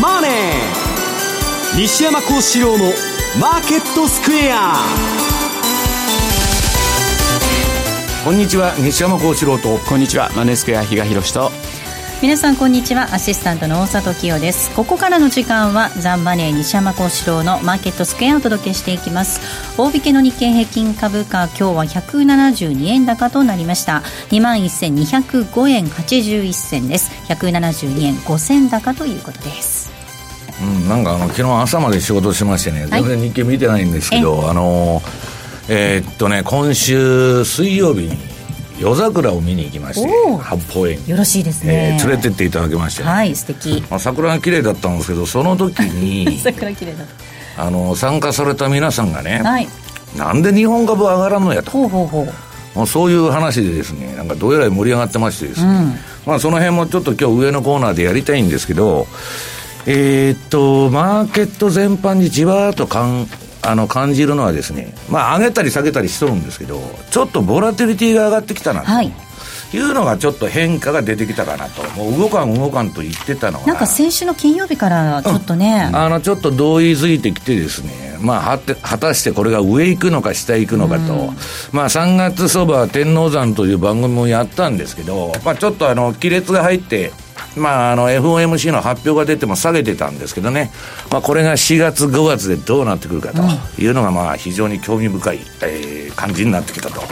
マネー」西山幸四郎の「マーケットスクエア」こんにちは西山幸四郎と。こんにちはマネースクエア比嘉宏と。皆さんこんにちはアシスタントの大里清です。ここからの時間はザンマネー西山幸四郎のマーケットスクエアをお届けしていきます大引けの日経平均株価今日は172円高となりました。21,205円81銭です。172円5銭高ということです。うん、なんかあの昨日朝まで仕事しましてね、全然日経見てないんですけど、あのえー、っとね今週水曜日に夜桜を見に行きまして八方園。よろしいですね、えー、連れてっていただきまして、ね、はい素敵、まあ、桜が綺麗だったんですけどその時に 桜綺麗だったあの参加された皆さんがね、はい、なんで日本株上がらんのやと。ほうほうほう。まあ、そういう話でですねなんかどうやら盛り上がってましてですね、うん、まあ、その辺もちょっと今日上のコーナーでやりたいんですけどえー、っとマーケット全般にじわーっとかんあの感じるのはですね、まあ、上げたり下げたりしとるんですけど、ちょっとボラティリティが上がってきたなと。はいいうのがちょっと変化が出てきたかなと、もう動かん動かんと言ってたのが、なんか先週の金曜日からちょっとね、うん、あのちょっと同意づいてきてですね、まあ、はて果たしてこれが上行くのか下行くのかと、うん、まあ、3月そば天王山という番組もやったんですけど、まあ、ちょっとあの亀裂が入って、まあ、あの FOMC の発表が出ても下げてたんですけどね、まあ、これが4月、5月でどうなってくるかというのが、まあ、非常に興味深い、えー、感じになってきたと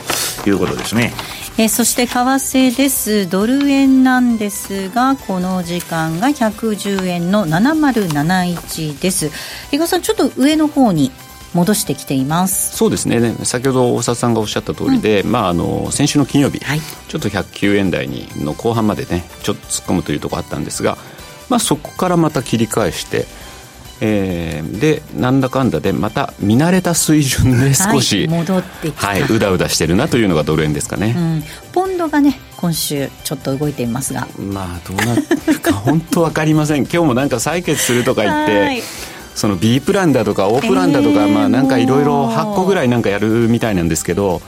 いうことですね。えー、そして為替です、ドル円なんですが、この時間が110円の7071です。伊賀さん、ちょっと上の方に戻してきています。そうですね。先ほど大沢さんがおっしゃった通りで、うん、まあ、あの先週の金曜日、はい、ちょっと109円台にの後半までねちょっと突っ込むというところあったんですが、まあ、そこからまた切り返してえー、でなんだかんだでまた見慣れた水準で少し、はい、戻ってきた、はい、うだうだしてるなというのがドル円ですかね、うん、ポンドがね今週ちょっと動いていますが。まあどうなるか 本当分かりません。今日もなんか採決するとか言ってその B プランだとか O プランだとか、えー、まあなんかいろいろ8個ぐらいなんかやるみたいなんですけど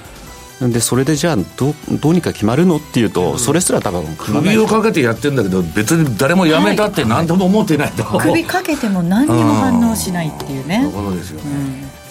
でそれでじゃあどどうにか決まるのっていうと、それすら多分首をかけてやってるんだけど別に誰も辞めたって何とも思ってないと、はい、首かけても何にも反応しないっていうね。ところですよね、うん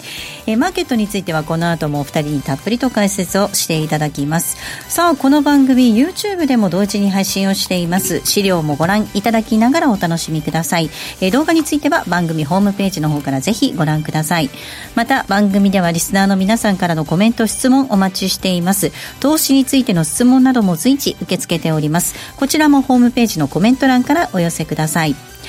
え、マーケットについてはこの後もお二人にたっぷりと解説をしていただきます。さあこの番組 YouTube でも同時に配信をしています。資料もご覧いただきながらお楽しみください、え、動画については番組ホームページの方からぜひご覧ください。また番組ではリスナーの皆さんからのコメント質問お待ちしています。投資についての質問なども随時受け付けております。こちらもホームページのコメント欄からお寄せください。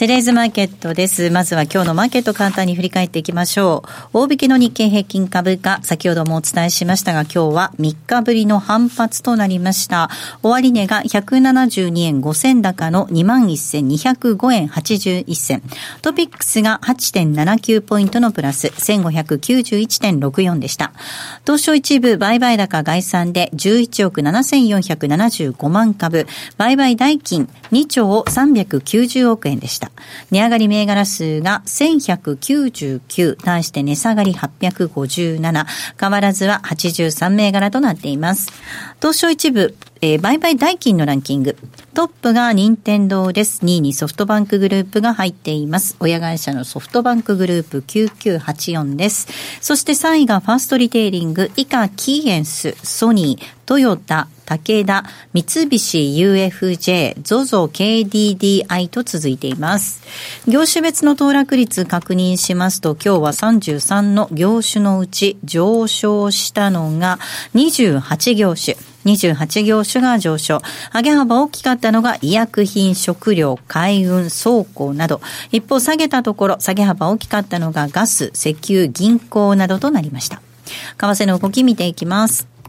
テレーズマーケットです。まずは今日のマーケット簡単に振り返っていきましょう。大引けの日経平均株価、先ほどもお伝えしましたが、今日は3日ぶりの反発となりました。終値が172円5銭高の21,205円81銭。トピックスが8.79ポイントのプラス、1591.64でした。東証一部売買高概算で11億7475万株、売買代金2兆390億円でした。値上がり銘柄数が1199、対して値下がり857、変わらずは83銘柄となっています。東証一部、えー、売買代金のランキング。トップが任天堂です。2位にソフトバンクグループが入っています。親会社のソフトバンクグループ9984です。そして3位がファーストリテイリング、以下キーエンス、ソニー、トヨタ、武田、三菱 UFJ、ZOZO、KDDI と続いています。業種別の騰落率確認しますと、今日は33の業種のうち上昇したのが28業種。28業種が上昇。上げ幅大きかったのが医薬品、食料、海運、倉庫など。一方下げたところ、下げ幅大きかったのがガス、石油、銀行などとなりました。為替の動き見ていきます。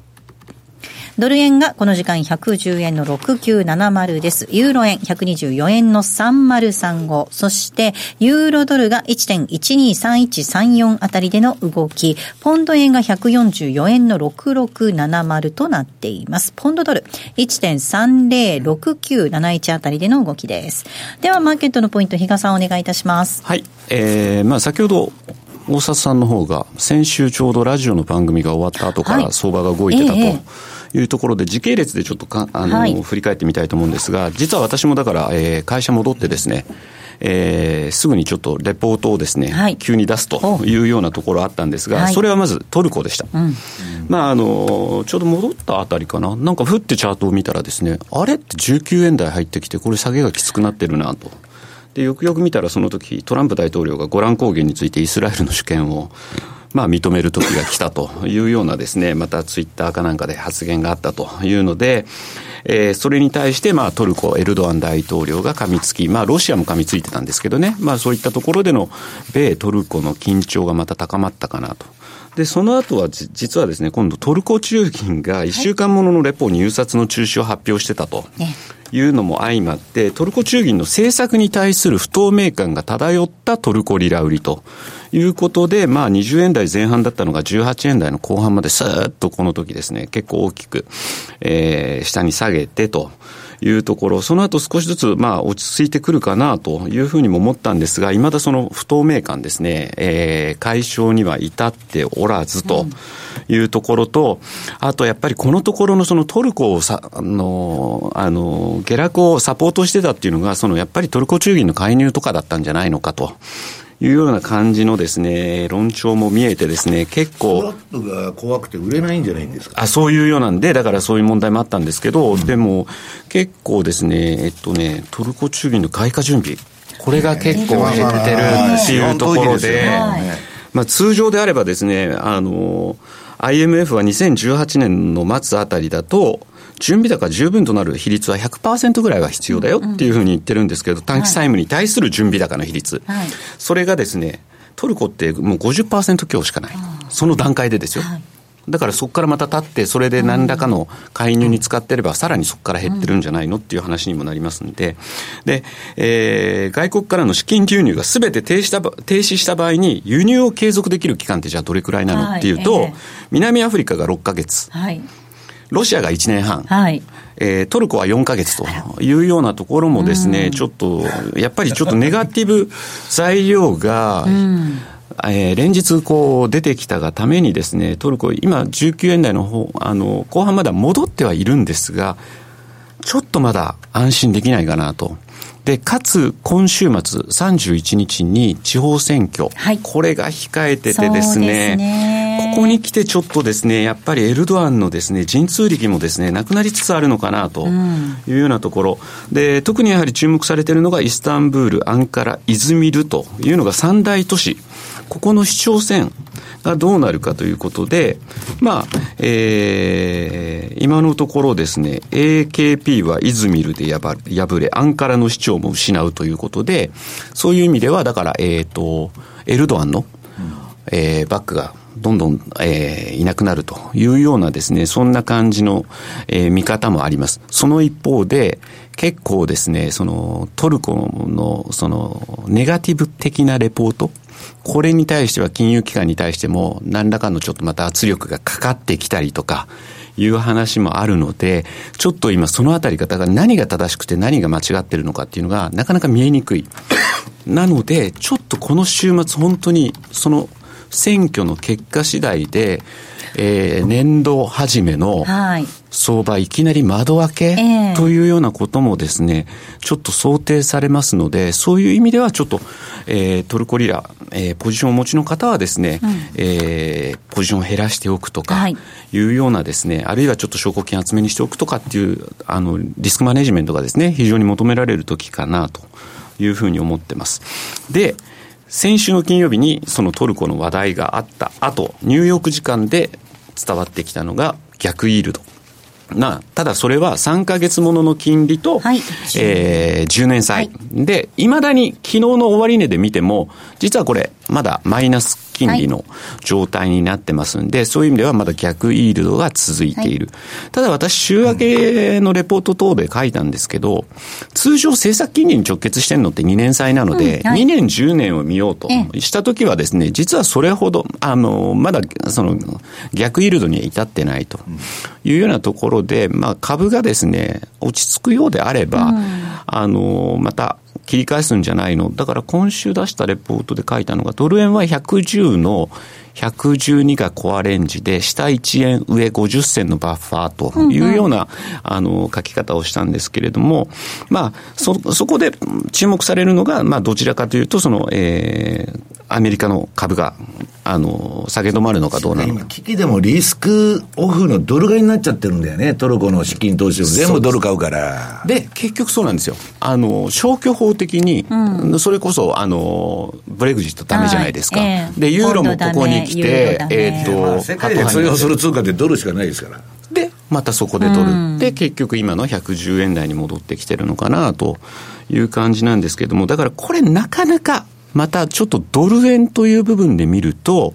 ドル円がこの時間110円の6970です。ユーロ円124円の3035。そして、ユーロドルが1.123134あたりでの動き。ポンド円が144円の6670となっています。ポンドドル1.306971あたりでの動きです。では、マーケットのポイント、比嘉さんお願いいたします。はい。えー、まあ先ほど大札さんの方が先週ちょうどラジオの番組が終わった後から相場が動いてたと。はいえーいうところで、時系列でちょっとかあの、はい、振り返ってみたいと思うんですが、実は私もだから、えー、会社戻ってですね、えー、すぐにちょっとレポートをですね、はい、急に出すというようなところあったんですが、それはまずトルコでした。うん、まあ、あの、ちょうど戻ったあたりかな、なんかふってチャートを見たらですね、あれって19円台入ってきて、これ下げがきつくなってるなと。で、よくよく見たらその時、トランプ大統領がゴラン高原についてイスラエルの主権をまあ、認める時が来たというようなですね、またツイッターかなんかで発言があったというので、えー、それに対して、まあ、トルコ、エルドアン大統領が噛みつき、まあ、ロシアも噛みついてたんですけどね、まあ、そういったところでの米トルコの緊張がまた高まったかなと。で、その後は実はですね、今度トルコ中銀が1週間もののレポ入札の中止を発表してたと。いうのも相まって、トルコ中銀の政策に対する不透明感が漂ったトルコリラ売りということで、まあ20円台前半だったのが18円台の後半までスーッとこの時ですね、結構大きく、えー、下に下げてと。いうところ、その後少しずつ、まあ、落ち着いてくるかなというふうにも思ったんですが、いまだその不透明感ですね、えー、解消には至っておらずというところと、あとやっぱりこのところのそのトルコをさ、あの、あの、下落をサポートしてたっていうのが、そのやっぱりトルコ中銀の介入とかだったんじゃないのかと。いうような感じのですね、論調も見えてですね、結構。トラップが怖くて売れないんじゃないんですか？あ、そういうようなんで、だからそういう問題もあったんですけど、うん、でも、結構ですね、えっとね、トルコ中銀の開花準備、これが結構減ってるっていうところで、まあ通常であればですね、あの、IMF は2018年の末あたりだと、準備高十分となる比率は100%ぐらいは必要だよっていうふうに言ってるんですけど、短期債務に対する準備高の比率、はい、それがですね、トルコってもう50%強しかない、その段階でですよ。はい。だからそこからまた立って、それで何らかの介入に使ってれば、さらにそこから減ってるんじゃないのっていう話にもなりますんで、で、えー、外国からの資金流入がすべて停止した停止した場合に、輸入を継続できる期間ってじゃあどれくらいなのっていうと、南アフリカが6か月。はいロシアが1年半、はい。えー、トルコは4か月というようなところもですね、ちょっと、やっぱりちょっとネガティブ材料が、えー、連日こう出てきたがためにですね、トルコ、今19円台の方、あの、後半まだ戻ってはいるんですが、ちょっとまだ安心できないかなと。で、かつ、今週末31日に地方選挙、はい、これが控えててですね、ねここに来てちょっとですね、やっぱりエルドアンのですね、陣痛力もですね、なくなりつつあるのかなというようなところ、うん、で、特にやはり注目されているのがイスタンブール、アンカラ、イズミルというのが三大都市。ここの市長選がどうなるかということで、まあ、えー、今のところですね、AKP はイズミルで敗れ、アンカラの市長も失うということで、そういう意味では、だから、えっ、ー、と、エルドアンの、えー、バックがどんどん、えー、いなくなるというようなですね、そんな感じの、えー、見方もあります。その一方で、結構ですね、そのトルコのそのネガティブ的なレポート、これに対しては金融機関に対しても何らかのちょっとまた圧力がかかってきたりとか、いう話もあるので、ちょっと今そのあたり方が何が正しくて何が間違ってるのかっていうのがなかなか見えにくい。なので、ちょっとこの週末本当にその選挙の結果次第で、えー、年度初めの相場いきなり窓開け、ええ。というようなこともですね、ちょっと想定されますので、そういう意味ではちょっと、えートルコリラ、えーポジションをお持ちの方はですね、えーポジションを減らしておくとか、はい。いうようなですね、あるいはちょっと証拠金厚めにしておくとかっていう、あの、リスクマネジメントがですね、非常に求められる時かなというふうに思ってます。で、先週の金曜日にそのトルコの話題があった後、ニューヨーク時間で伝わってきたのが逆イールド。まあ、ただそれは3ヶ月ものの金利と、はいえー10年債。で、いまだに昨日の終値で見ても、実はこれ、まだマイナス金利の状態になってますんで、そういう意味ではまだ逆イールドが続いている。ただ私、週明けのレポート等で書いたんですけど、通常政策金利に直結してるのって2年債なので、うんはい。2年10年を見ようとえしたときはですね、実はそれほど、あの、まだ、その、逆イールドには至ってないというようなところで、まあ、株がですね、落ち着くようであれば、あの、また、切り返すんじゃないの。だから今週出したレポートで書いたのが、ドル円は110の112がコアレンジで、下1円上50銭のバッファーというような、あの、書き方をしたんですけれども、まあ、そ、そこで注目されるのが、まあ、どちらかというと、その、えー、アメリカの株が、あの、下げ止まるのかどうなの今、か。危機でもリスクオフのドル買いになっちゃってるんだよね、トルコの資金投資を全部ドル買うから。で、結局そうなんですよ。あの、消去法的に、それこそ、あの、ブレグジットダメじゃないですか。で、ユーロもここに来て、ポンドダメユーロダメえっ、と、まあ世界で通用する通貨ってドルしかないですから。で、またそこで取る。で、結局今の110円台に戻ってきてるのかなという感じなんですけども、だからこれなかなか、またちょっとドル円という部分で見ると、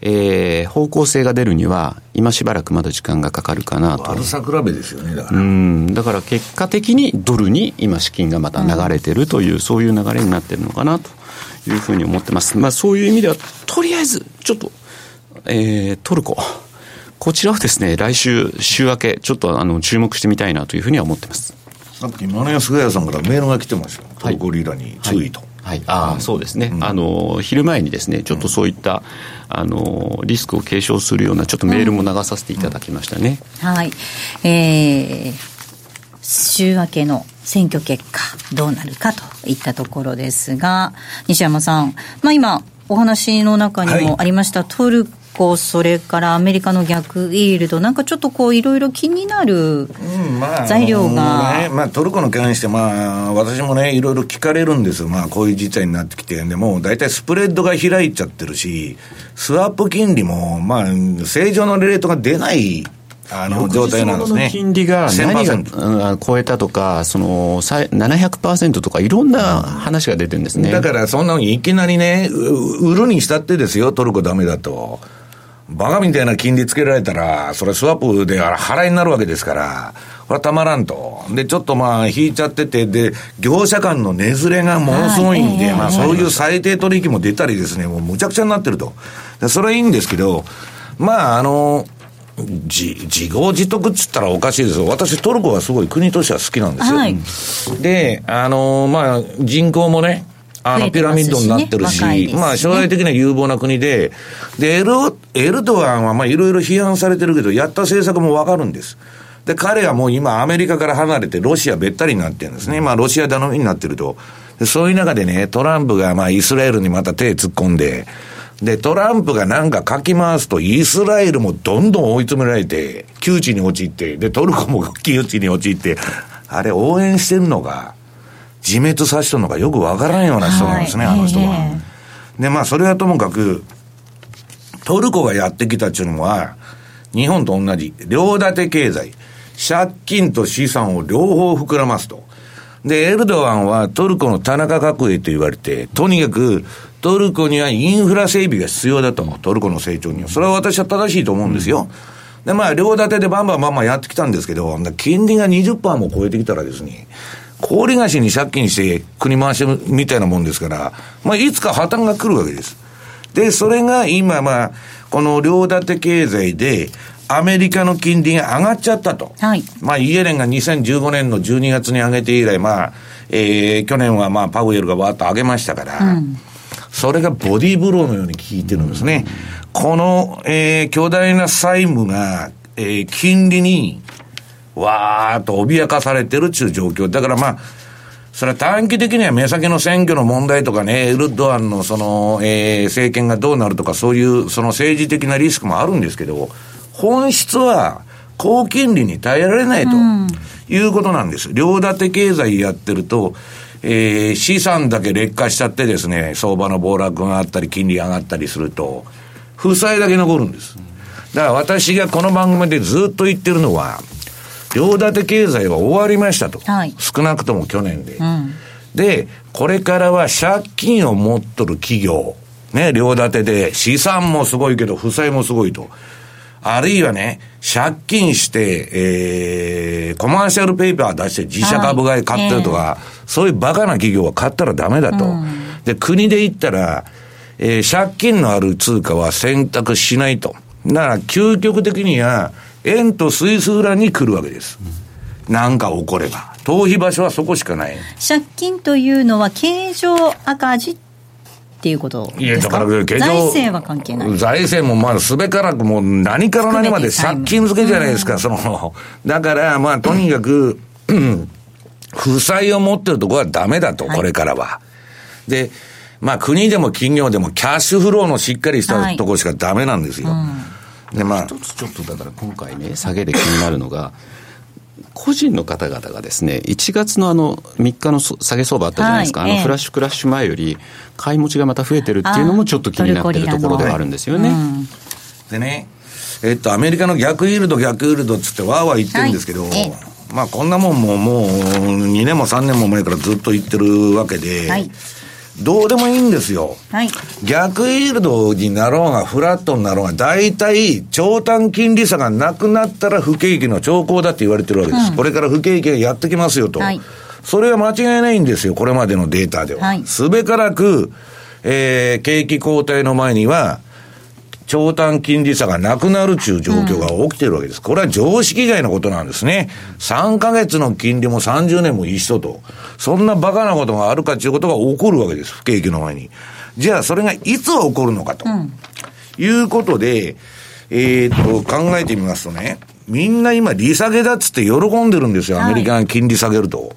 えー方向性が出るには、今しばらくまだ時間がかかるかなと。悪さ比べですよね、だから。うん、だから結果的にドルに今資金がまた流れてるという、そういう流れになってるのかなというふうに思ってます。まあそういう意味では、とりあえず、ちょっと、えートルコ。こちらはですね、来週、週明け、ちょっとあの、注目してみたいなというふうには思ってます。さっき、マネヤスガヤさんからメールが来てますよ。トはいルコリラに注意と。はい、ああ、そうですね、あの昼前にですね、ちょっとそういった、あのリスクを継承するような、ちょっとメールも流させていただきましたね。はい。えー、週明けの選挙結果、どうなるかといったところですが、西山さん、まあ今、お話の中にもありました、トルコ、それからアメリカの逆イールド、なんかちょっとこう、いろいろ気になるうんまあ、材料があのねまあ、トルコの関して、まあ、私もね、いろいろ聞かれるんですよ。まあ、こういう事態になってきて。でも、大体スプレッドが開いちゃってるし、スワップ金利も、まあ、正常のレートが出ない、あの、状態なんですね。金利が何が1000%うん超えたとか、そのさい700%とか、いろんな話が出てるんですね。だから、そんなのいきなりね、う売るにしたってですよ、トルコダメだと。バカみたいな金利つけられたら、それスワップで払いになるわけですから、これはたまらんと。で、ちょっとまあ、引いちゃってて、で、業者間の値ずれがものすごいんで、はいまあ、そういう最低取引も出たりですね、もうむちゃくちゃになってると。でそれはいいんですけど、まあ、あの、自自業自得っつったらおかしいですよ。私、トルコはすごい国としては好きなんですよ。はいで、あの、まあ、人口もね、あの、ピラミッドになってるし、まあ、将来的には有望な国で、で、エル、エルドアンは、まあ、いろいろ批判されてるけど、やった政策もわかるんです。で、彼はもう今、アメリカから離れて、ロシアべったりになってるんですね。まあ、ロシア頼みになってると。でそういう中でね、トランプが、まあ、イスラエルにまた手突っ込んで、で、トランプがなんかかき回すと、イスラエルもどんどん追い詰められて、窮地に陥って、で、トルコも 窮地に陥って、あれ、応援してるのが、自滅させてるのがよくわからんような人なんですね、はいあの人は。えで、まあ、それはともかく、トルコがやってきたっていうのは、日本と同じ、両立て経済、借金と資産を両方膨らますと。で、エルドアンはトルコの田中角栄と言われて、とにかくトルコにはインフラ整備が必要だと、トルコの成長には。それは私は正しいと思うんですよ。で、まあ、両立てでバンバンバンバンやってきたんですけど、金利が20%も超えてきたらですね、氷菓子に借金して国回しみたいなもんですから、まあ、いつか破綻が来るわけです。で、それが今、まあ、この両立て経済で、アメリカの金利が上がっちゃったと。はいまあ、イエレンが2015年の12月に上げて以来、まあ、えー、去年はまあ、パウエルがわーっと上げましたから、それがボディーブローのように効いてるんですね。この、えー、巨大な債務が、えー、金利にわーっと脅かされてるっていう状況。だからまあ、それは短期的には目先の選挙の問題とかね、エルドアンのその、えー、政権がどうなるとか、そういうその政治的なリスクもあるんですけど、本質は高金利に耐えられないということなんです。両立て経済やってると、えー、資産だけ劣化しちゃってですね、相場の暴落があったり、金利上がったりすると、負債だけ残るんです。だから私がこの番組でずっと言ってるのは、両立て経済は終わりましたと。はい、少なくとも去年で。うん、で、これからは借金を持っとる企業、ね、両立てで資産もすごいけど負債もすごいと。あるいはね、借金して、えー、コマーシャルペーパー出して自社株買い買ってるとか、はいえー、そういうバカな企業は買ったらダメだと。うん、で、国で言ったら、えー、借金のある通貨は選択しないと。だから、究極的には、円とスイス裏に来るわけです。なんか起これば。逃避場所はそこしかない。借金というのは、経常赤字っていうこといや、だから、財政は関係ない。財政も、まあ、すべからく、もう、何から何まで借金付けじゃないですか、その、だから、まあ、とにかく、負債を持ってるところはダメだと、これからは。で、まあ、国でも企業でも、キャッシュフローのしっかりしたところしかダメなんですよ。はいうんでまあ、一つちょっとだから今回ね、下げで気になるのが、個人の方々がですね、1月のあの3日の下げ相場あったじゃないですか、はい、あのフラッシュクラッシュ前より、買い持ちがまた増えてるっていうのもちょっと気になってるところではあるんですよね。でね、えっと、アメリカの逆イールド、逆イールドっつってわーわー言ってるんですけど、はい、まあこんなもんももう2年も3年も前からずっと言ってるわけで、はいどうでもいいんですよ。はい。逆イールドになろうが、フラットになろうが、大体、長短金利差がなくなったら不景気の兆候だって言われてるわけです。うん、これから不景気がやってきますよと。はい。それは間違いないんですよ、これまでのデータでは。はい。すべからく、えー、景気後退の前には、長短金利差がなくなるという状況が起きてるわけです。これは常識外のことなんですね。3ヶ月の金利も30年も一緒と。そんなバカなことがあるかということが起こるわけです。不景気の前に。じゃあ、それがいつ起こるのかと。うん、いうことで、えー、っと、考えてみますとね、みんな今利下げだっつって喜んでるんですよ。アメリカが金利下げると。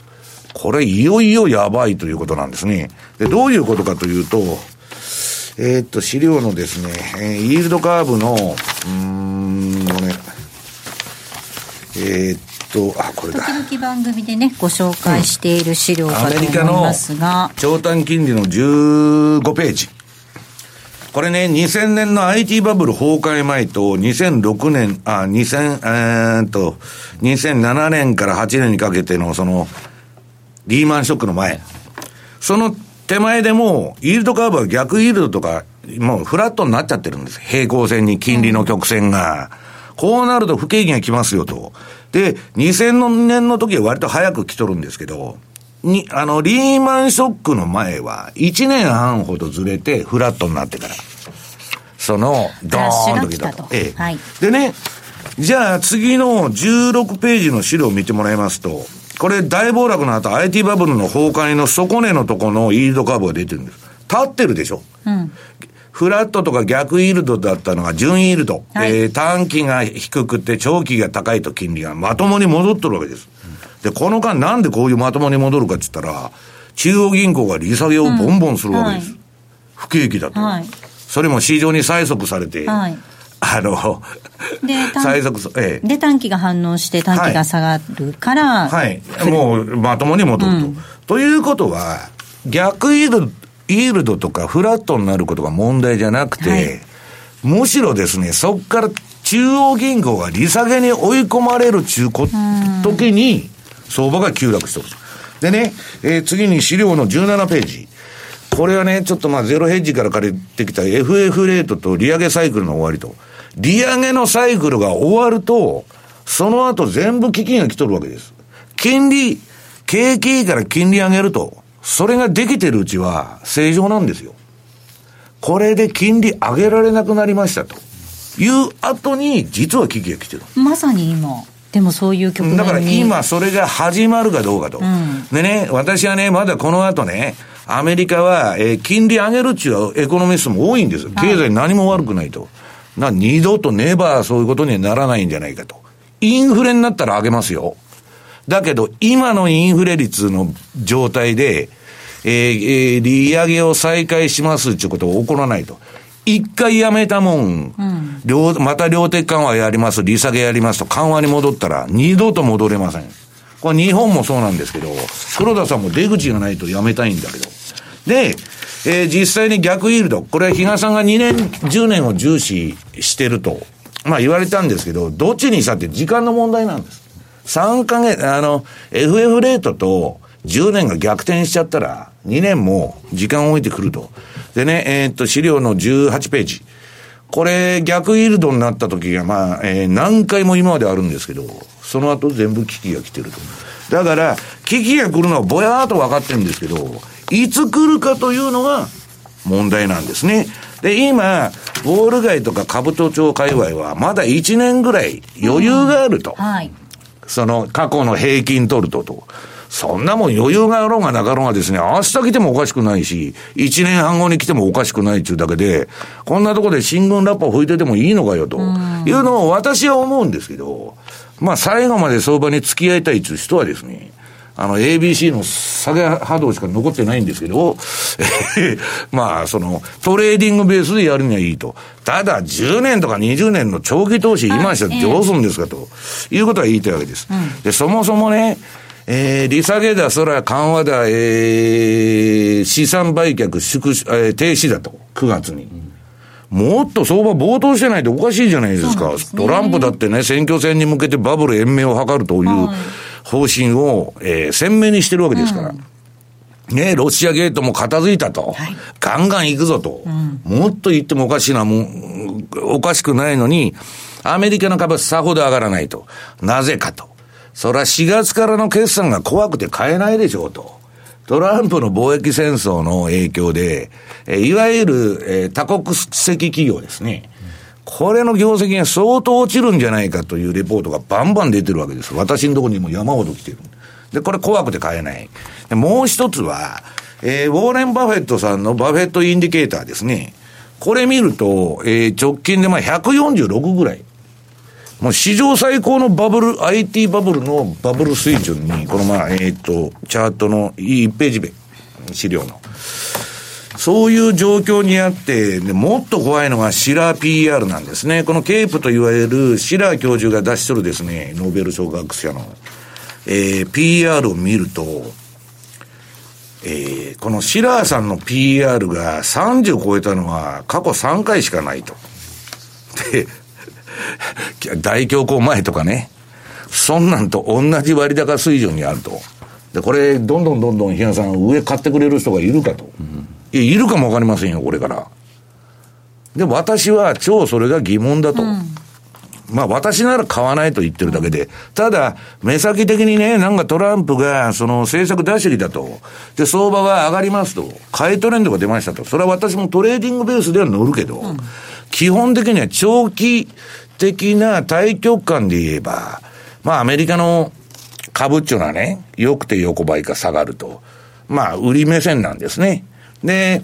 これいよいよやばいということなんですね。で、どういうことかというと、えー、っと、資料のですね、えー、イールドカーブの、うん、のね、えー、っと、あ、これだ。時々番組でね、ご紹介している資料かと思いますが。長短金利の15ページ。これね、2000年の IT バブル崩壊前と、2006年、あ、2000、えー、っと、2007年から8年にかけての、その、リーマンショックの前。その手前でもう、イールドカーブは逆イールドとか、もうフラットになっちゃってるんです。平行線に金利の曲線が。こうなると不景気が来ますよと。で、2000年の時は割と早く来とるんですけど、に、あの、リーマンショックの前は、1年半ほどずれて、フラットになってから。その、ドーンと来たと。ええ。はい、でね、じゃあ次の16ページの資料を見てもらいますと、これ大暴落の後 IT バブルの崩壊の底根のとこのイールドカーブが出てるんです。立ってるでしょ。うん。フラットとか逆イールドだったのが準イールド。はい、えー、短期が低くて長期が高いと金利がまともに戻ってるわけです。で、この間なんでこういうまともに戻るかって言ったら、中央銀行が利下げをボンボンするわけです。うんはい、不景気だと。はい、それも市場に催促されて、はい、あの、で、最速、ええ。で、短期が反応して短期が下がるから、はい。はい、もう、まともに戻ると。うん、ということは、逆イールド、イールドとかフラットになることが問題じゃなくて、はい、むしろですね、そこから中央銀行が利下げに追い込まれる中こ、時に、相場が急落してる。でね、えー、次に資料の17ページ。これはね、ちょっとまあゼロヘッジから借りてきた FF レートと利上げサイクルの終わりと。利上げのサイクルが終わると、その後全部基金が来とるわけです。金利、景気いいから金利上げると、それができてるうちは正常なんですよ。これで金利上げられなくなりましたと。いう後に、実は危機が来てる。まさに今。でもそういう局面だから今それが始まるかどうかと。うん、でね、私はね、まだこの後ね、アメリカは、えー、金利上げるっていうエコノミストも多いんです。経済何も悪くないと。な、二度とネバーそういうことにはならないんじゃないかとインフレになったら上げますよ。だけど、今のインフレ率の状態で、えー、えー、利上げを再開しますっていうことは起こらないと。一回やめたもん、うん、両、また量的緩和やります、利下げやりますと緩和に戻ったら、二度と戻れません。これ日本もそうなんですけど、黒田さんも出口がないとやめたいんだけど。で、えー、実際に逆イールド、これは比嘉さんが2年、10年を重視してると、まあ言われたんですけど、どっちにしたって時間の問題なんです。3ヶ月、あの、FF レートと10年が逆転しちゃったら、2年も時間を置いてくると。でね、えー、っと、資料の18ページ。これ、逆イールドになった時が、まあ、えー、何回も今まであるんですけど、その後全部危機が来てると。だから、危機が来るのはぼやーっと分かってるんですけど、いつ来るかというのが問題なんですね。で、今、ウォール街とか兜町界隈は、まだ1年ぐらい余裕があると。うんはい、その、過去の平均取るとと。そんなもん余裕があろうがなかろうがですね、明日来てもおかしくないし、1年半後に来てもおかしくないっていうだけで、こんなとこで新聞ラッパを吹いててもいいのかよと、いうのを私は思うんですけど、まあ最後まで相場に付き合いたいっていう人はですね、あの、ABC の下げ波動しか残ってないんですけど、まあ、その、トレーディングベースでやるにはいいと。ただ、10年とか20年の長期投資、今したらどうするんですかと、いうことは言いたいわけです。で、そもそもね、えー、利下げだ、そら緩和だ、えー、資産売却縮、えー、停止だと、9月に。もっと相場暴騰してないとおかしいじゃないですか。すね、トランプだってね、選挙戦に向けてバブル延命を図るという方針を、えー、鮮明にしてるわけですから。うんね、ロシアゲートも片付いたと。はい、ガンガン行くぞと、うん、もっと言ってもおかしいな、もう、おかしくないのに、アメリカの株はさほど上がらないと。なぜかと。それは4月からの決算が怖くて買えないでしょうと。トランプの貿易戦争の影響で、えいわゆる、え多国籍企業ですね。これの業績が相当落ちるんじゃないかというレポートがバンバン出てるわけです。私のところにも山ほど来てる。で、これ怖くて買えない。でもう一つは、えー、ウォーレン・バフェットさんのバフェットインディケーターですね。これ見ると、えー、直近でまあ146ぐらい。もう史上最高のバブル、IT バブルのバブル水準に、このまあ、えっ、ー、と、チャートの1ページ目、資料の。そういう状況にあって、でもっと怖いのがシラー PR なんですね。このケープと言われるシラー教授が出しとるですね、ノーベル賞学者の、えー、PR を見ると、えー、このシラーさんの PR が30超えたのは過去3回しかないと。で、大恐慌前とかね、そんなんと同じ割高水準にあると。で、これ、どんどんどんどん、比嘉さん、上買ってくれる人がいるかと。うん、いや、いるかもわかりませんよ、これから。でも私は超それが疑問だと。うん、まあ私なら買わないと言ってるだけで、ただ、目先的にね、なんかトランプがその政策出しりだと。で、相場が上がりますと。買いトレンドが出ましたと。それは私もトレーディングベースでは乗るけど、うん、基本的には長期的な大局観で言えば、まあアメリカの株っていうのはね、良くて横ばいか下がると。まあ、売り目線なんですね。で、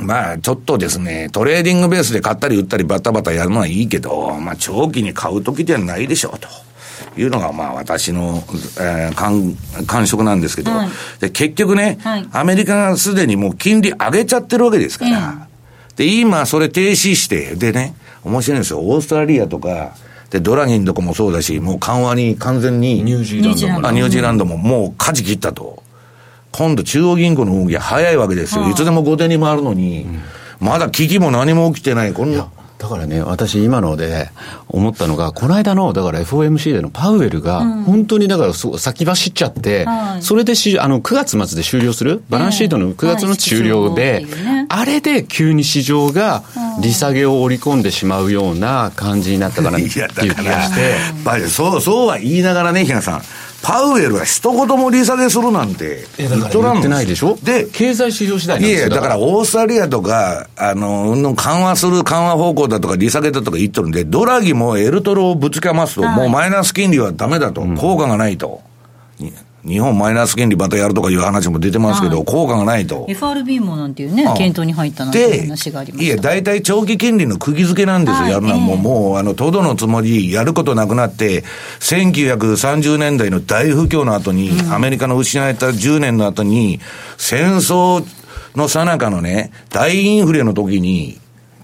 まあ、ちょっとですね、トレーディングベースで買ったり売ったりバタバタやるのはいいけど、まあ、長期に買う時ではないでしょうと。いうのが、まあ、私の、えー、感、感触なんですけど、はい、で、結局ね、はい、アメリカがすでにもう金利上げちゃってるわけですから、で、今、それ停止して、でね、面白いんですよ。オーストラリアとか、で、ドラギンとかもそうだし、もう緩和に完全に、ニュージーランドも、あ、ニュージーランドももう舵切ったと。今度中央銀行の動きが早いわけですよ。いつでも後手に回るのに、うん、まだ危機も何も起きてない。こんな。だからね、私今ので思ったのが、この間の、だから FOMC でのパウエルが、本当にだから先走っちゃって、うん、それでし、あの、9月末で終了する、バランスシートの9月の終了で、あれで急に市場が利下げを織り込んでしまうような感じになったかな っていう気がして。そう、そうは言いながらね、比嘉さん。パウエルは一言も利下げするなんて言っとらん言ってないでしょ？で、経済指標次第なんですよ。いや、だから。オーストラリアとか、あの、うん緩和する緩和方向だとか利下げだとか言っとるんで、ドラギもエルトロをぶつけますと、もうマイナス金利はダメだと、効果がないと。日本マイナス金利またやるとかいう話も出てますけど、はい効果がないと。FRB もなんていうねあ、検討に入ったなんていう話がありまいや。大体長期金利の釘付けなんですよ、はいやるのは。もう、ええもう、あの、とどのつもり、やることなくなって、1930年代の大不況の後に、アメリカの失われた10年の後に、戦争の最中のね、大インフレの時に、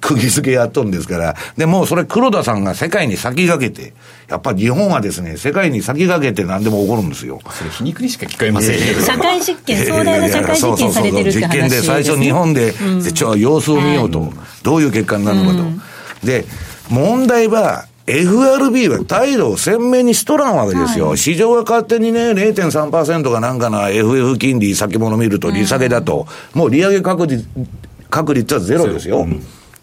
釘付けやっとんですから。で、もうそれ黒田さんが世界に先駆けて、やっぱり日本はですね、世界に先駆けて何でも起こるんですよ。それ皮肉にしか聞こえませんけど、社会実験、壮大な社会実験されてるって話です、ね、実験で最初日本で、でちょ様子を見ようと、どういう結果になるのかと。で、問題は、FRB は態度を鮮明にしとらんわけですよ。市場が勝手にね、0.3%がなんかな FF 金利先物見ると利下げだと、もう利上げ確率、確率はゼロですよ。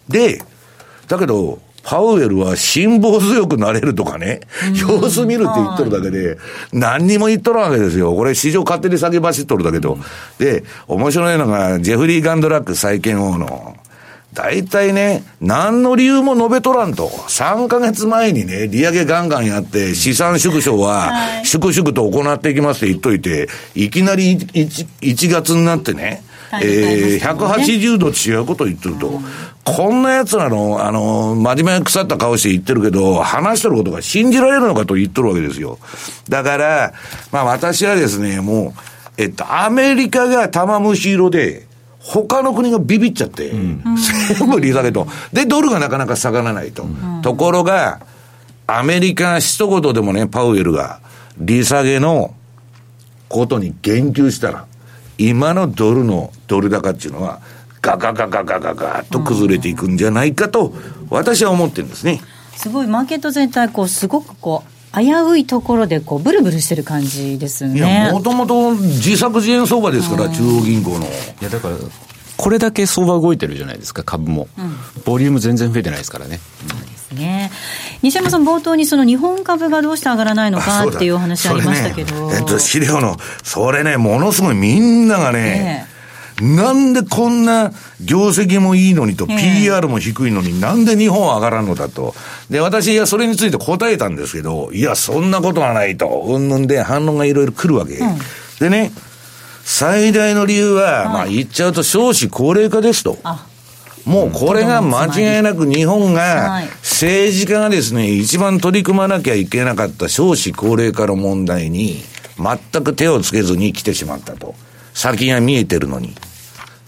で、だけど、パウエルは辛抱強くなれるとかね、様子見るって言っとるだけで、何にも言っとるわけですよ。これ市場勝手に下げ走っとるだけど。で、面白いのが、ジェフリー・ガンドラック債券王の、大体ね、何の理由も述べとらんと。3ヶ月前にね、利上げガンガンやって、資産縮小は、粛々と行っていきますって言っといて、いきなり 1, 1月になってね、えー、180度違うことを言ってると、こんな奴らの、あの、真面目に腐った顔して言ってるけど、話してることが信じられるのかと言ってるわけですよ。だから、まあ私はですね、もう、えっと、アメリカが玉虫色で、他の国がビビっちゃって、全部利下げと。で、ドルがなかなか下がらないと。ところが、アメリカ一言でもね、パウエルが、利下げのことに言及したら、今のドルのドル高っていうのは、ガガガガガガガッと崩れていくんじゃないかと、私は思ってるんですね。すごい、マーケット全体、こう、すごくこう、危ういところで、こう、ブルブルしてる感じですよいや、ねも。ともと自作自演相場ですから、中央銀行の。いやだからこれだけ相場動いてるじゃないですか株も、ボリューム全然増えてないですからね。ね。西山さん、冒頭にその日本株がどうして上がらないのかっていうお話ありましたけど、ねえっと、資料の、それね、ものすごいみんながね、なんでこんな業績もいいのにと、ええ PR も低いのに、なんで日本は上がらんのだと。で、私はそれについて答えたんですけど、いや、そんなことはないと。うんぬんで反論がいろいろ来るわけ。でね、最大の理由は、まあ言っちゃうと少子高齢化ですと。あもうこれが間違いなく日本はがい、政治家がですね、一番取り組まなきゃいけなかった少子高齢化の問題に、全く手をつけずに来てしまったと。先が見えてるのに。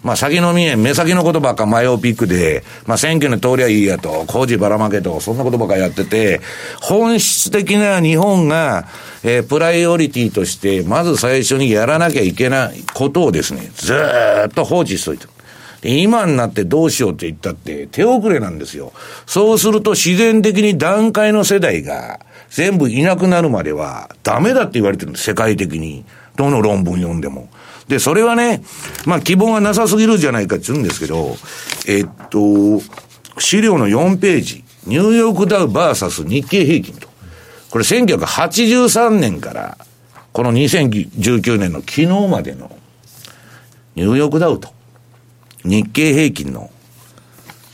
まあ先の見え、目先のことばっかマイオピックで、まあ選挙に通りゃいいやと、工事ばらまけと、そんなことばっかやってて、本質的な日本が、えープライオリティとして、まず最初にやらなきゃいけないことをですね、ずっと放置しといて。今になってどうしようって言ったって手遅れなんですよ。そうすると自然的に段階の世代が全部いなくなるまではダメだって言われてるんです、世界的に。どの論文読んでも。で、それはね、まあ希望がなさすぎるじゃないかって言うんですけど、えっと、資料の4ページ、ニューヨークダウバーサス日経平均と。これ1983年から、この2019年の昨日までのニューヨークダウと日経平均の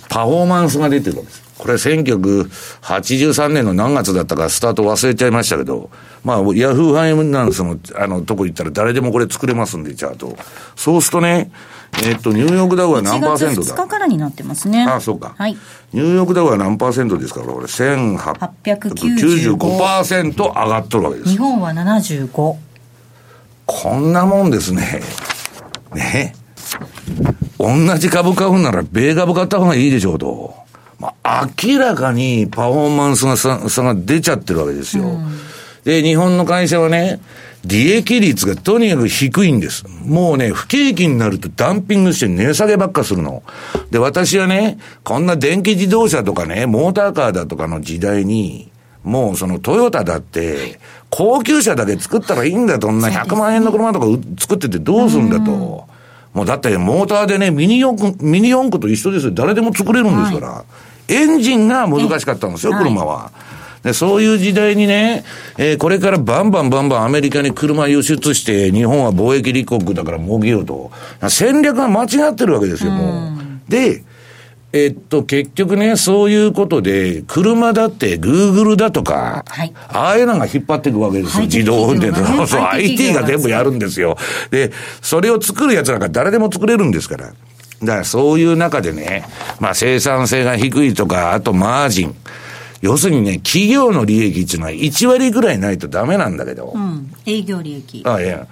パフォーマンスが出てるわけです。これ1983年の何月だったかスタート忘れちゃいましたけど、まあ、ヤフーファイナンスの、あの、とこ行ったら誰でもこれ作れますんで、チャート。そうするとね、えっと、ニューヨークダウは何パーセント1月2だ日からになってますね。ああ、そうか。はい。ニューヨークダウは何パーセントですか？ら、これ、1895%上がっとるわけです日。本は75。こんなもんですね。ね。同じ株買うなら、米株買った方がいいでしょうと。まあ、明らかにパフォーマンスが差差が出ちゃってるわけですよ。で、日本の会社はね、利益率がとにかく低いんです。もうね、不景気になるとダンピングして値下げばっかするの。で、私はね、こんな電気自動車とかね、モーターカーだとかの時代に、もうそのトヨタだって、高級車だけ作ったらいいんだと、そんな100万円の車とかう作っててどうすんだと。もうだってモーターでね、ミニ四駆、ミニ四駆と一緒ですよ。誰でも作れるんですから。エンジンが難しかったんですよ、はい車は。で、そういう時代にね、えーこれからバンバンバンバンアメリカに車輸出して、日本は貿易立国だから儲けようと。戦略が間違ってるわけですよ、もう。で、えっと、結局ね、そういうことで、車だって、グーグルだとか、はい、ああいうのが引っ張っていくわけですよ。自動運転とか。そう、IT が全部やるんですよ。で、それを作るやつなんか誰でも作れるんですから。だからそういう中でね、まあ生産性が低いとか、あとマージン。要するにね、企業の利益っていうのは1割ぐらいないとダメなんだけど。うん、営業利益。あいや。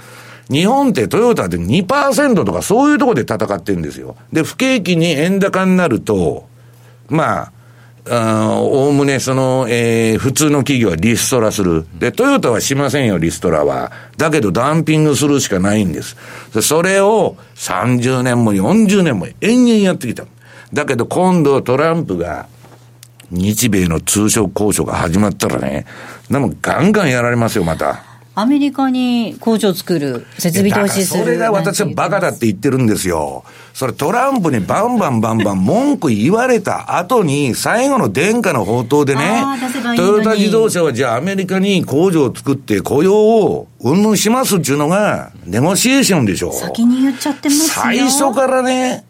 日本ってトヨタで2%とかそういうところで戦ってるんですよ。で、不景気に円高になると、まあ、おおむねその、えー、普通の企業はリストラする。で、トヨタはしませんよ、リストラは。だけどダンピングするしかないんです。それを30年も40年も延々やってきた。だけど今度トランプが日米の通商交渉が始まったらね、でもガンガンやられますよ、また。アメリカに工場を作る、設備投資する。それが私はバカだって言ってるんですよ。それトランプにバンバンバンバン文句言われた後に、最後の殿下の宝刀でね、トヨタ自動車はじゃあアメリカに工場を作って雇用をうんぬんしますっていうのが、ネゴシエーションでしょ。先に言っちゃってます。最初からね、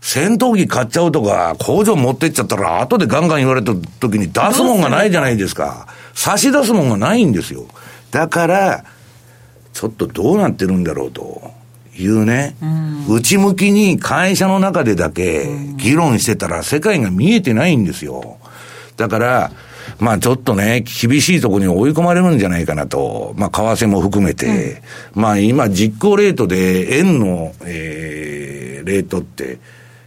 戦闘機買っちゃうとか、工場持ってっちゃったら、後でガンガン言われた時に出すもんがないじゃないですか。差し出すもんがないんですよ。だから、ちょっとどうなってるんだろうというね、うん、内向きに会社の中でだけ議論してたら世界が見えてないんですよ。だから、まあちょっとね、厳しいところに追い込まれるんじゃないかなと。まあ為替も含めて。うん、まあ今実行レートで円の、えー、レートって、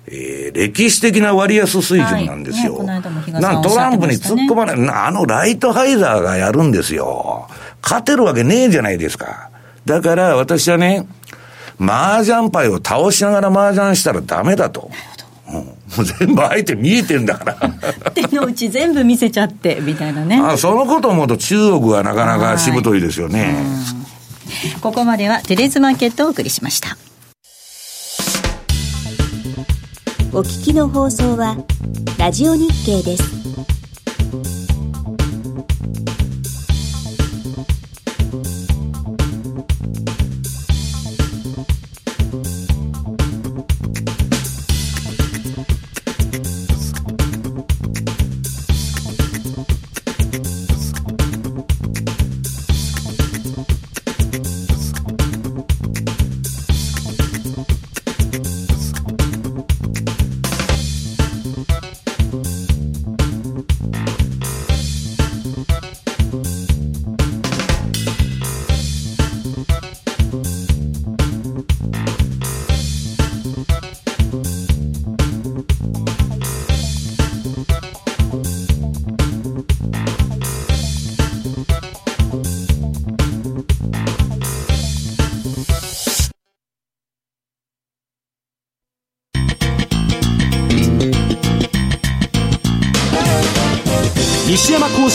えー、歴史的な割安水準なんですよ。はいね、なトランプに突っ込まない、あのライトハイザーがやるんですよ。勝てるわけねえじゃないですか。だから私はね、麻雀牌を倒しながら麻雀したらダメだと。うん、もう全部相手見えてんだから。手の内全部見せちゃって、みたいなね。あそのことを思うと中国はなかなかしぶといですよね。ここまではテレズマーケットをお送りしました。お聞きの放送は、ラジオ日経です。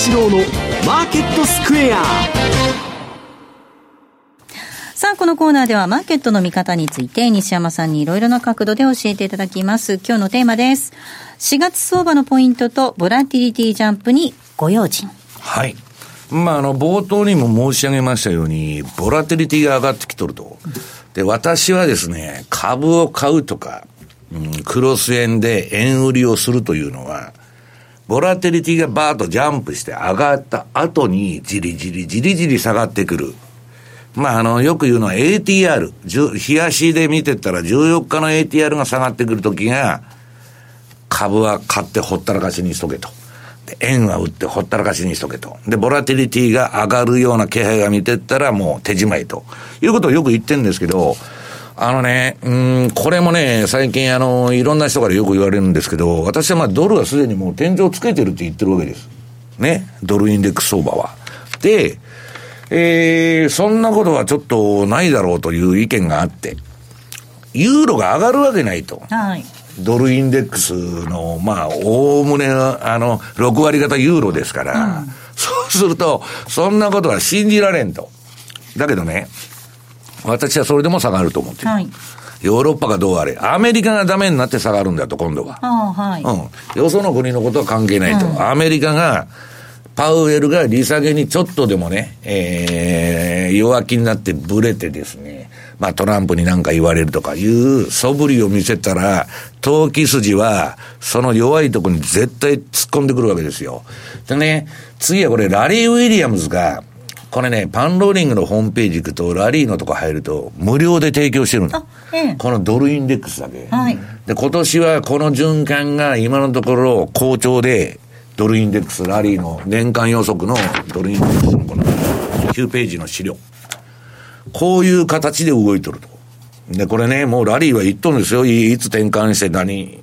西山幸四郎のマーケットスクエアさあ、このコーナーではマーケットの見方について西山さんにいろいろな角度で教えていただきます。今日のテーマです。4月相場のポイントとボラティリティジャンプにご用心。はい。まあ、あの、冒頭にも申し上げましたように、ボラティリティが上がってきとると。で、私はですね、株を買うとか、うん、クロス円で円売りをするというのは、ボラテリティがバーッとジャンプして上がった後に、じりじりじりじり下がってくる。まあ、あの、よく言うのは ATR。冷やしで見てたら14日の ATR が下がってくるときが、株は買ってほったらかしにしとけと。円は売ってほったらかしにしとけと。で、ボラティリティが上がるような気配が見てったらもう手じまいと。いうことをよく言ってるんですけど、あのね、うん、これもね、最近あの、いろんな人からよく言われるんですけど、私はまあドルはすでにもう天井つけてるって言ってるわけです。ね。ドルインデックス相場は。で、えー、そんなことはちょっとないだろうという意見があって、ユーロが上がるわけないと。はい。ドルインデックスの、まあ、おおむね、あの、6割方ユーロですから、うん、そうすると、そんなことは信じられんと。だけどね、私はそれでも下がると思ってる。はいヨーロッパがどうあれ、アメリカがダメになって下がるんだと、今度は。はい、うん。よその国のことは関係ないと。うん、アメリカが、パウエルが利下げにちょっとでもね、えー、弱気になってブレてですね、まあトランプになんか言われるとかいう素振りを見せたら、投機筋はその弱いところに絶対突っ込んでくるわけですよ。でね、次はこれラリー・ウィリアムズが、これね、パンローリングのホームページ行くと、ラリーのとこ入ると、無料で提供してるの。ええ、このドルインデックスだけ。はい、で、今年はこの循環が今のところ好調で、ドルインデックス、ラリーの年間予測のドルインデックスのこの9ページの資料。こういう形で動いとると。で、これね、もうラリーは言っとるんですよ。いつ転換して何、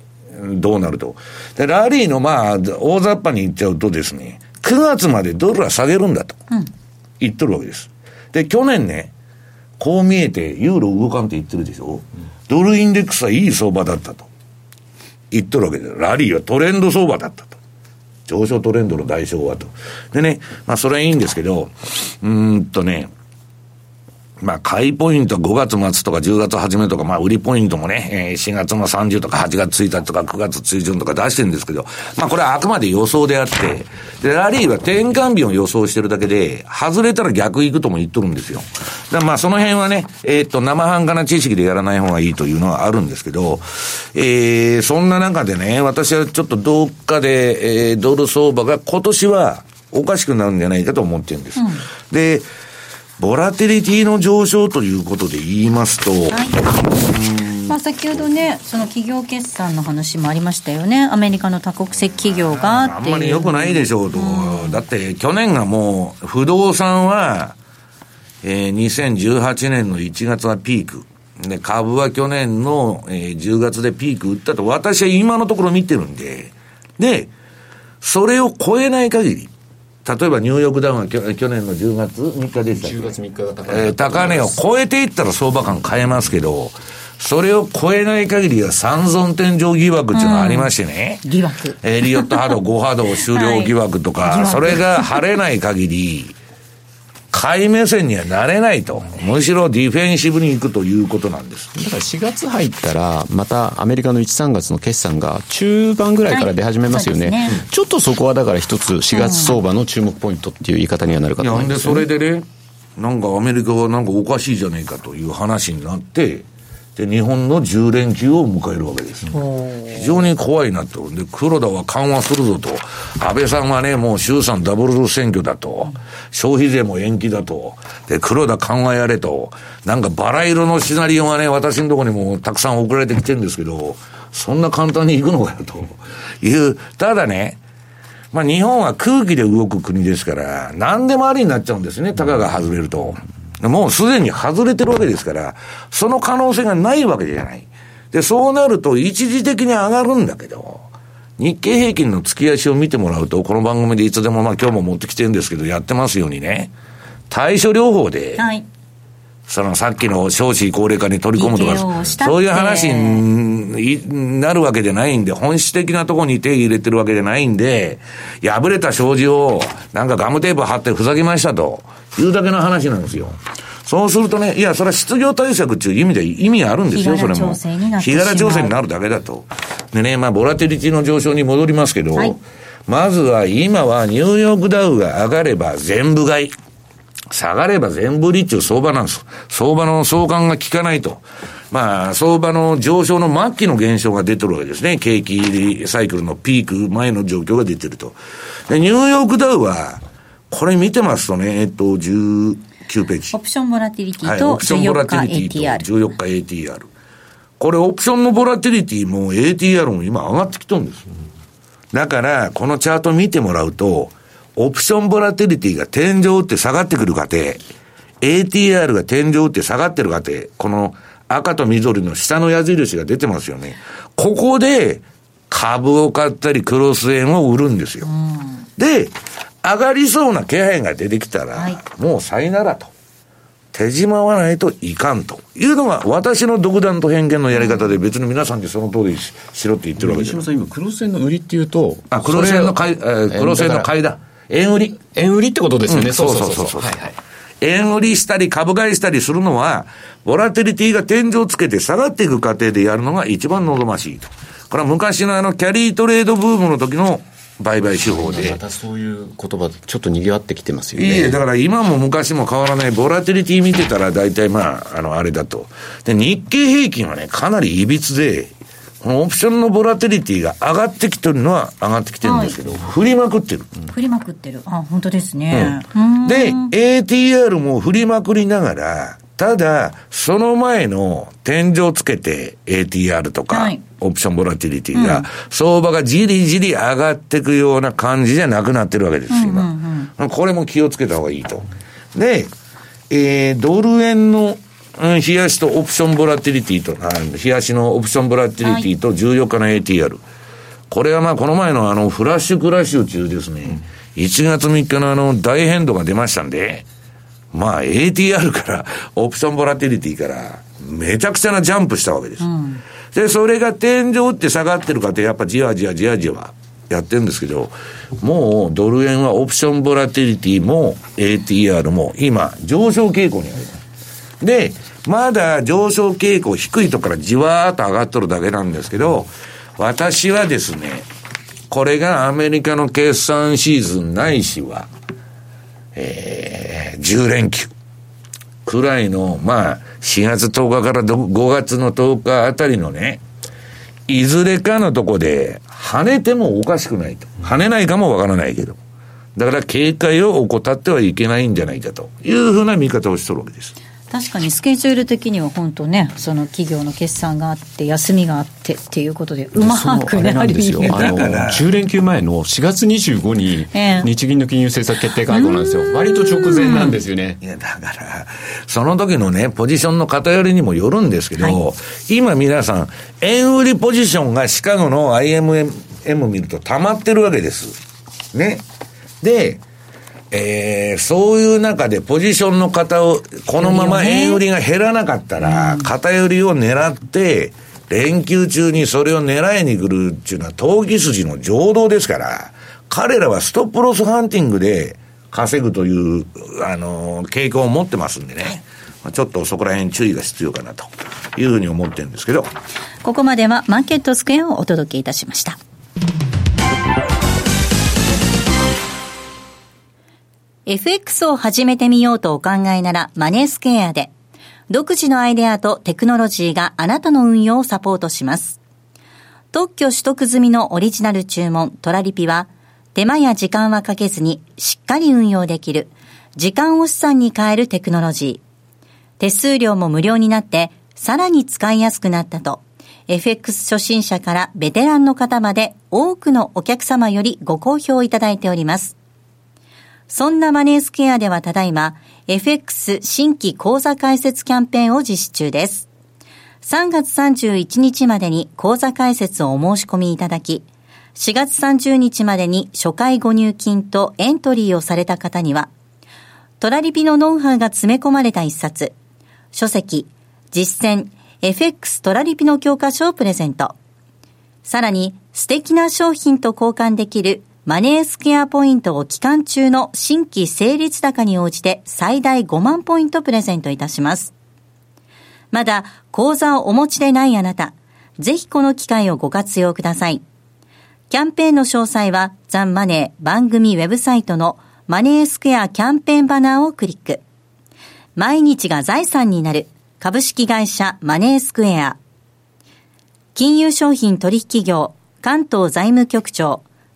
どうなると。で、ラリーのまあ、大雑把に言っちゃうとですね、9月までドルは下げるんだと。うん言っとるわけです。で、去年ね、こう見えて、ユーロ動かんって言ってるでしょ、う、ドルインデックスはいい相場だったと。言っとるわけです。ラリーはトレンド相場だったと。上昇トレンドの代償はと。でね、まあそれはいいんですけど、うーんとね、まあ、買いポイント5月末とか10月初めとか、まあ、売りポイントもね、えー、4月の30とか8月1日とか9月中旬とか出してるんですけど、まあ、これはあくまで予想であって、で、ラリーは転換日を予想してるだけで、外れたら逆行くとも言っとるんですよ。だまあ、その辺はね、えー、っと、生半可な知識でやらない方がいいというのはあるんですけど、えー、そんな中でね、私はちょっとどっかで、えー、ドル相場が今年はおかしくなるんじゃないかと思ってるんです。うん、で、ボラテリティの上昇ということで言いますと、はい。まあ、先ほどね、その企業決算の話もありましたよね、アメリカの多国籍企業があんまりよくないでしょうと、うん、だって去年がもう、不動産は、えー、2018年の1月はピーク。で、株は去年の、えー、10月でピーク打ったと、私は今のところ見てるんで、で、それを超えない限り、例えばニューヨークダウンは去年の10月3日でした10月3日が高値、えー、高値を超えていったら相場感変えますけど、それを超えない限りは三尊天井疑惑っていうのがありましてね。うん、疑惑。エリオット波動、5波動終了疑惑とか、はい、それが晴れない限り、買い目線にはなれないと。むしろディフェンシブに行くということなんです。だから4月入ったら、またアメリカの1、3月の決算が中盤ぐらいから出始めますよね。はいねちょっとそこはだから一つ4月相場の注目ポイントっていう言い方にはなるかと思います、ね、なんでそれでね、なんかアメリカはなんかおかしいじゃねえかという話になって、で、日本の10連休を迎えるわけです。非常に怖いなと。で、黒田は緩和するぞと。安倍さんはね、もう衆参ダブル選挙だと。消費税も延期だと。で、黒田緩和やれと。なんかバラ色のシナリオがね、私のところにもたくさん送られてきてるんですけど、そんな簡単に行くのかよという。ただね、まあ日本は空気で動く国ですから、何でもありになっちゃうんですね、たかが外れると。もうすでに外れてるわけですから、その可能性がないわけじゃない。で、そうなると一時的に上がるんだけど、日経平均の月足を見てもらうと、この番組でいつでもまあ今日も持ってきてるんですけど、やってますようにね、対処療法で、はい、そのさっきの少子高齢化に取り込むとか、そういう話になるわけじゃないんで、本質的なところに手入れてるわけじゃないんで、破れた障子をなんかガムテープ貼ってふざけましたと。いうだけの話なんですよ。そうするとね、いや、それは失業対策っていう意味で意味あるんですよ、それも。日柄調整になるだけだと。でね、まあ、ボラティリティの上昇に戻りますけど、はい、まずは今はニューヨークダウが上がれば全部買い。下がれば全部利っていう相場なんです。相場の相関が効かないと。まあ、相場の上昇の末期の現象が出てるわけですね。景気サイクルのピーク前の状況が出てると。で、ニューヨークダウは、これ見てますとね、えっと、19ページ。オプションボラティリティと14日 ATR。14日 ATR。これオプションのボラティリティも ATR も今上がってきとるんです。だから、このチャート見てもらうと、オプションボラティリティが天井って下がってくる過程、ATR が天井って下がってる過程、この赤と緑の下の矢印が出てますよね。ここで株を買ったりクロス円を売るんですよ。で、上がりそうな気配が出てきたら、はい、もうさよならと。手締まわないといかんというのが私の独断と偏見のやり方で別に皆さんでその通りしろって言ってるわけです。西さん今クロス円の売りっていうと、あ、クロス円の買い、えー、クロス円の買いだ。円売り。円売りってことですよね。うん、そうそうそうそう。はいはい。円売りしたり株買いしたりするのは、ボラテリティが天井をつけて下がっていく過程でやるのが一番望ましいと。これは昔のあのキャリートレードブームの時の売買手法で。またそういう言葉、ちょっと賑わってきてますよね。いえ、だから今も昔も変わらない、ボラティリティ見てたら大体まあ、あの、あれだと。で、日経平均はね、かなり歪で、このオプションのボラティリティが上がってきてるのは上がってきてるんですけど、振りまくってる。振りまくってる。あ、本当ですね。で、ATR も振りまくりながら、ただ、その前の天井つけて ATR とか、はいオプションボラティリティが、相場がじりじり上がっていくような感じじゃなくなってるわけです、今。これも気をつけた方がいいと。で、えー、ドル円の、うん、冷やしとオプションボラティリティと、あ冷やしのオプションボラティリティと14日の ATR。これはまあこの前のあのフラッシュクラッシュ中ですね、1月3日のあの大変動が出ましたんで、まあ ATR から、オプションボラティリティから、めちゃくちゃなジャンプしたわけです。で、それが天井って下がってるかってやっぱじわじわじわじわやってるんですけど、もうドル円はオプションボラティリティも ATR も今上昇傾向にあります。で、まだ上昇傾向低いとこからじわーっと上がっとるだけなんですけど、私はですね、これがアメリカの決算シーズンないしは、えー、10連休くらいの、まあ、4月10日から5月の10日あたりのね、いずれかのとこで跳ねてもおかしくないと。跳ねないかもわからないけど。だから警戒を怠ってはいけないんじゃないかというふうな見方をしとるわけです。確かにスケジュール的には本当ね、その企業の決算があって、休みがあってっていうことで、うまくね、あれなんですよ。あの、10連休前の4月25にええ、日銀の金融政策決定会合なんですよ。割と直前なんですよね。いや、だから、その時のね、ポジションの偏りにもよるんですけど、はい今皆さん、円売りポジションがシカゴの IMM 見ると溜まってるわけです。ね。で、えー、そういう中でポジションの方を、このまま円売りが減らなかったら、偏りを狙って、連休中にそれを狙いに来るっていうのは、投機筋の情動ですから、彼らはストップロスハンティングで稼ぐという、あの、傾向を持ってますんでね、まあちょっとそこら辺注意が必要かなというふうに思ってるんですけど、ここまではマーケットスクエアをお届けいたしました。FX を始めてみようとお考えならマネースケアで、独自のアイデアとテクノロジーがあなたの運用をサポートします。特許取得済みのオリジナル注文トラリピは、手間や時間はかけずにしっかり運用できる、時間を資産に変えるテクノロジー。手数料も無料になって、さらに使いやすくなったと、FX 初心者からベテランの方まで多くのお客様よりご好評いただいております。そんなマネースケアではただいま、FX 新規講座開設キャンペーンを実施中です。3月31日までに講座開設をお申し込みいただき、4月30日までに初回ご入金とエントリーをされた方には、トラリピのノウハウが詰め込まれた一冊、書籍、実践、FX トラリピの教科書をプレゼント。さらに、素敵な商品と交換できるマネースケアポイントを期間中の新規成立高に応じて最大5万ポイントプレゼントいたします。まだ口座をお持ちでないあなた、ぜひこの機会をご活用ください。キャンペーンの詳細はザンマネー番組ウェブサイトのマネースクエアキャンペーンバナーをクリック。毎日が財産になる株式会社マネースクエア。金融商品取引業関東財務局長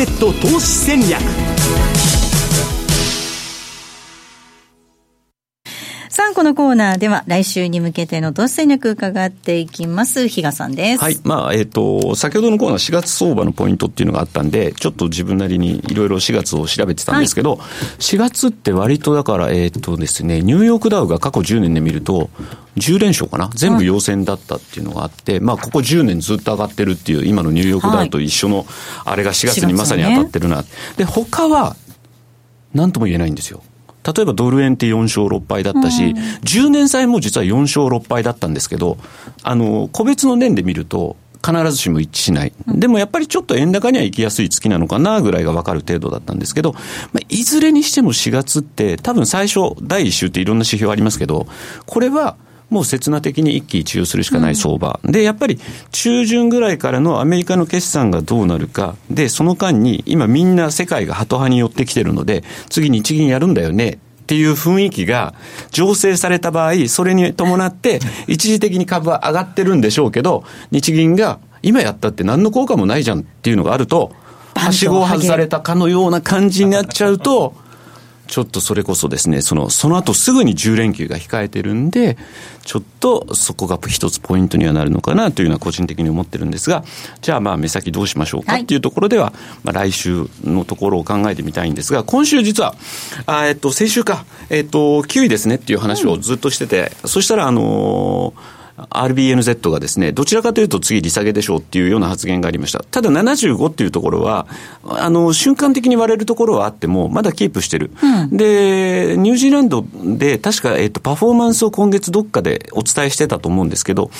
ケット投資戦略さあ、このコーナーでは来週に向けての投資戦略伺っていきます。比嘉さんです。はい。まあ、えっ、ー、と、先ほどのコーナー4月相場のポイントっていうのがあったんで、ちょっと自分なりにいろいろ4月を調べてたんですけど、はい、4月って割とだから、えっ、ー、とですね、ニューヨークダウが過去10年で見ると、10連勝かな？全部陽線だったっていうのがあって、はい、まあ、ここ10年ずっと上がってるっていう、今のニューヨークダウと一緒の、あれが4月にまさに当たってるな。ね、で、他は、なんとも言えないんですよ。例えばドル円って4勝6敗だったし、うん、10年債も実は4勝6敗だったんですけど、あの、個別の年で見ると、必ずしも一致しない。でもやっぱりちょっと円高には行きやすい月なのかなぐらいが分かる程度だったんですけど、まあ、いずれにしても4月って多分最初第1週っていろんな指標ありますけど、これはもう刹那的に一喜一憂するしかない相場、うん、で、やっぱり中旬ぐらいからのアメリカの決算がどうなるか、で、その間に今みんな世界がハト派に寄ってきてるので、次日銀やるんだよね。っていう雰囲気が醸成された場合、それに伴って一時的に株は上がってるんでしょうけど、日銀が今やったって何の効果もないじゃんっていうのがあると、はしごを外されたかのような感じになっちゃうと、ちょっとそれこそですね、その、その後すぐに10連休が控えてるんで、ちょっとそこが一つポイントにはなるのかなというのは個人的に思ってるんですが、じゃあまあ目先どうしましょうかっていうところでは、まあ来週のところを考えてみたいんですが、今週実は、あえっと、先週か、えっと、9位ですねっていう話をずっとしてて、そしたらあのー RBNZ がですね、どちらかというと次利下げでしょうっていうような発言がありました。ただ75っていうところは、あの、瞬間的に割れるところはあっても、まだキープしてる。うん、で、ニュージーランドで確か、えっと、パフォーマンスを今月どっかでお伝えしてたと思うんですけど、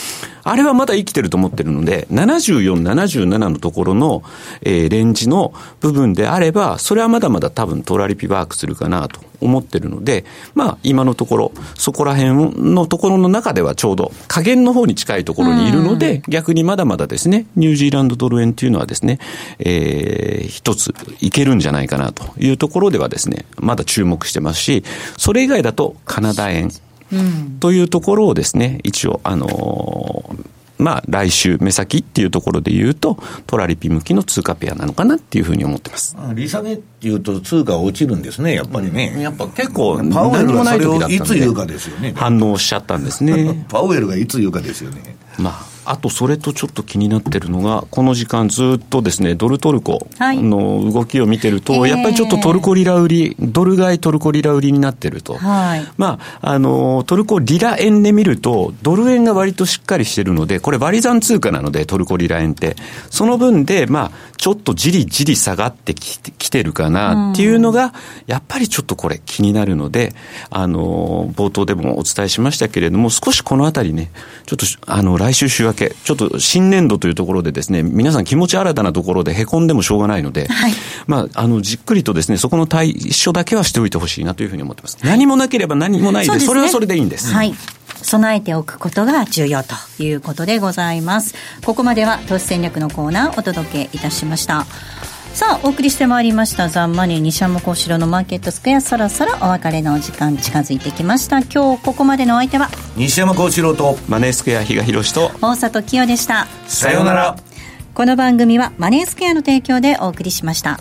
あれはまだ生きてると思ってるので、74、77のところの、えー、レンジの部分であれば、それはまだまだ多分トラリピワークするかなと思ってるので、まあ、今のところ、そこら辺のところの中ではちょうど加減の方に近いところにいるので、逆にまだまだですね、ニュージーランドドル円っていうのはですね、えー、一ついけるんじゃないかなというところではですね、まだ注目してますし、それ以外だとカナダ円というところをですね、一応、あのーまあ、来週、目先っていうところで言うと、トラリピ向きの通貨ペアなのかなっていうふうに思ってます。利下げっていうと、通貨落ちるんですね、やっぱりね。やっぱ結構、パウエルがそれをいつ言うかですよね。反応しちゃったんですね。パウエルがいつ言うかですよね。まああとそれとちょっと気になってるのが、この時間ずっとですね、ドルトルコの動きを見てると、はい、やっぱりちょっとトルコリラ売り、ドル買いトルコリラ売りになってると。はい、まあ、あの、トルコリラ円で見ると、ドル円が割としっかりしてるので、これ割り算通貨なので、トルコリラ円って。その分で、まあ、ちょっとじりじり下がってきてきてるかなっていうのが、やっぱりちょっとこれ気になるので、あの、冒頭でもお伝えしましたけれども、少しこのあたりね、ちょっと、あの、来週週明け、ちょっと新年度というところでですね、皆さん気持ち新たなところで凹んでもしょうがないので、はい、まあ、あの、じっくりとですね、そこの対処だけはしておいてほしいなというふうに思ってます。はい、何もなければ何もないで、それはそれでいいんです。はい。備えておくことが重要ということでございます。ここまでは投資戦略のコーナーお届けいたしました。さあお送りしてまいりましたザンマネー西山幸四郎のマーケットスクエア。そろそろお別れのお時間近づいてきました。今日ここまでのお相手は西山幸四郎とマネースクエア比嘉宏と大里清でした。さようなら。この番組はマネースクエアの提供でお送りしました